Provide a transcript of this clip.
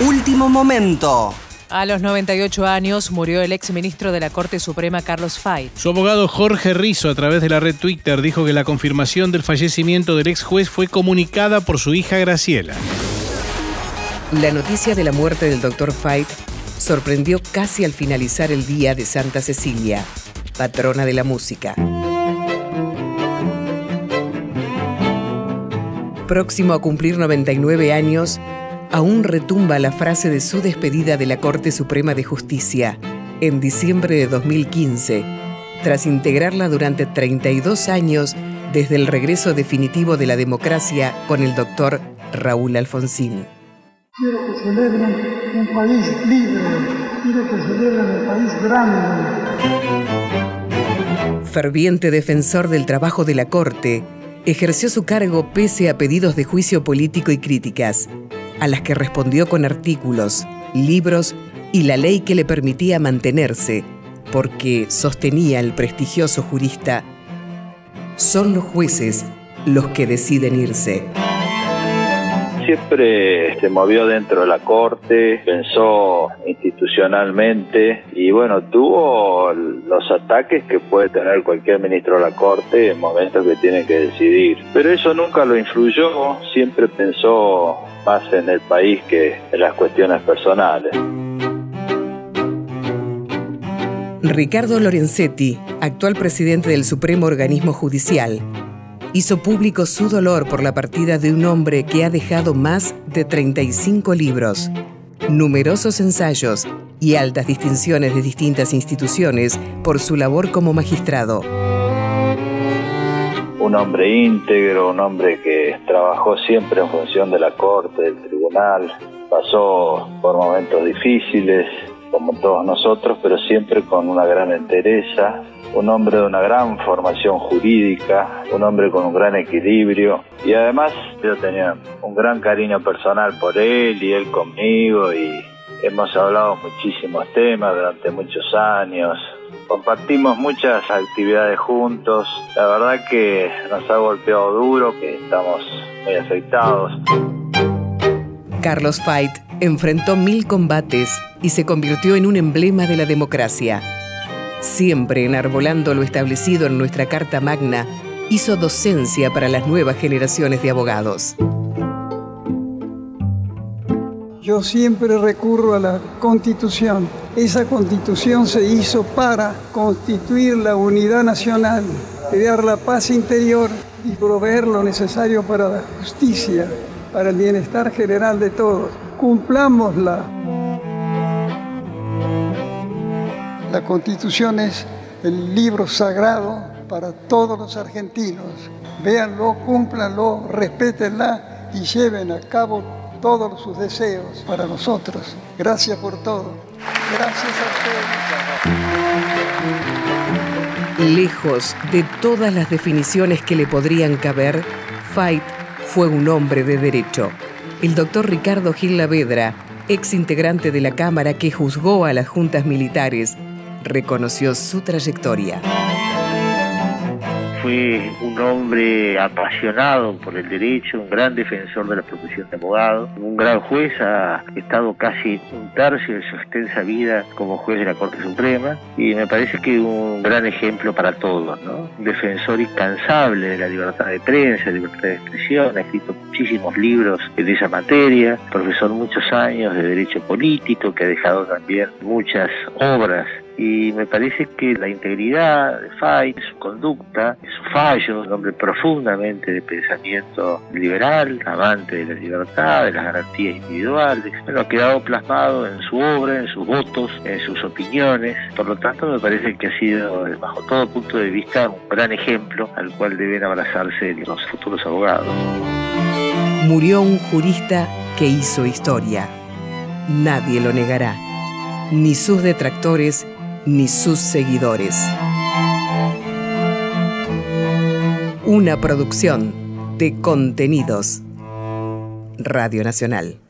Último momento. A los 98 años murió el ex ministro de la Corte Suprema Carlos Fay. Su abogado Jorge Rizzo, a través de la red Twitter, dijo que la confirmación del fallecimiento del ex juez fue comunicada por su hija Graciela. La noticia de la muerte del doctor Fight sorprendió casi al finalizar el día de Santa Cecilia, patrona de la música. Próximo a cumplir 99 años, aún retumba la frase de su despedida de la Corte Suprema de Justicia en diciembre de 2015, tras integrarla durante 32 años desde el regreso definitivo de la democracia con el doctor Raúl Alfonsín. Quiero que celebren un país libre, quiero que celebren un país grande. Ferviente defensor del trabajo de la Corte, ejerció su cargo pese a pedidos de juicio político y críticas a las que respondió con artículos, libros y la ley que le permitía mantenerse, porque sostenía el prestigioso jurista, son los jueces los que deciden irse siempre se movió dentro de la corte, pensó institucionalmente y bueno, tuvo los ataques que puede tener cualquier ministro de la corte en momentos que tiene que decidir. Pero eso nunca lo influyó, siempre pensó más en el país que en las cuestiones personales. Ricardo Lorenzetti, actual presidente del Supremo Organismo Judicial, hizo público su dolor por la partida de un hombre que ha dejado más de 35 libros, numerosos ensayos y altas distinciones de distintas instituciones por su labor como magistrado. Un hombre íntegro, un hombre que trabajó siempre en función de la corte, del tribunal, pasó por momentos difíciles, como todos nosotros, pero siempre con una gran entereza, un hombre de una gran formación jurídica, un hombre con un gran equilibrio y además yo tenía un gran cariño personal por él y él conmigo y hemos hablado muchísimos temas durante muchos años, compartimos muchas actividades juntos, la verdad que nos ha golpeado duro, que estamos muy afectados. Carlos Fait enfrentó mil combates y se convirtió en un emblema de la democracia. Siempre enarbolando lo establecido en nuestra Carta Magna, hizo docencia para las nuevas generaciones de abogados. Yo siempre recurro a la constitución. Esa constitución se hizo para constituir la unidad nacional, crear la paz interior y proveer lo necesario para la justicia, para el bienestar general de todos. Cumplámosla. La constitución es el libro sagrado para todos los argentinos. Véanlo, cúmplanlo, respétenla y lleven a cabo todos sus deseos para nosotros. Gracias por todo. Gracias a ustedes. Lejos de todas las definiciones que le podrían caber, Fait fue un hombre de derecho. El doctor Ricardo Gil Lavedra, ex integrante de la Cámara que juzgó a las juntas militares, reconoció su trayectoria. Fue un hombre apasionado por el derecho, un gran defensor de la profesión de abogado, un gran juez, ha estado casi un tercio de su extensa vida como juez de la Corte Suprema y me parece que un gran ejemplo para todos, ¿no? Un defensor incansable de la libertad de prensa, libertad de expresión, ha escrito muchísimos libros en esa materia, profesor muchos años de derecho político, que ha dejado también muchas obras y me parece que la integridad de Fay, su conducta, sus fallos, un hombre profundamente de pensamiento liberal, amante de la libertad, de las garantías individuales, bueno, ha quedado plasmado en su obra, en sus votos, en sus opiniones, por lo tanto me parece que ha sido, bajo todo punto de vista, un gran ejemplo al cual deben abrazarse los futuros abogados. Murió un jurista que hizo historia. Nadie lo negará, ni sus detractores, ni sus seguidores. Una producción de contenidos. Radio Nacional.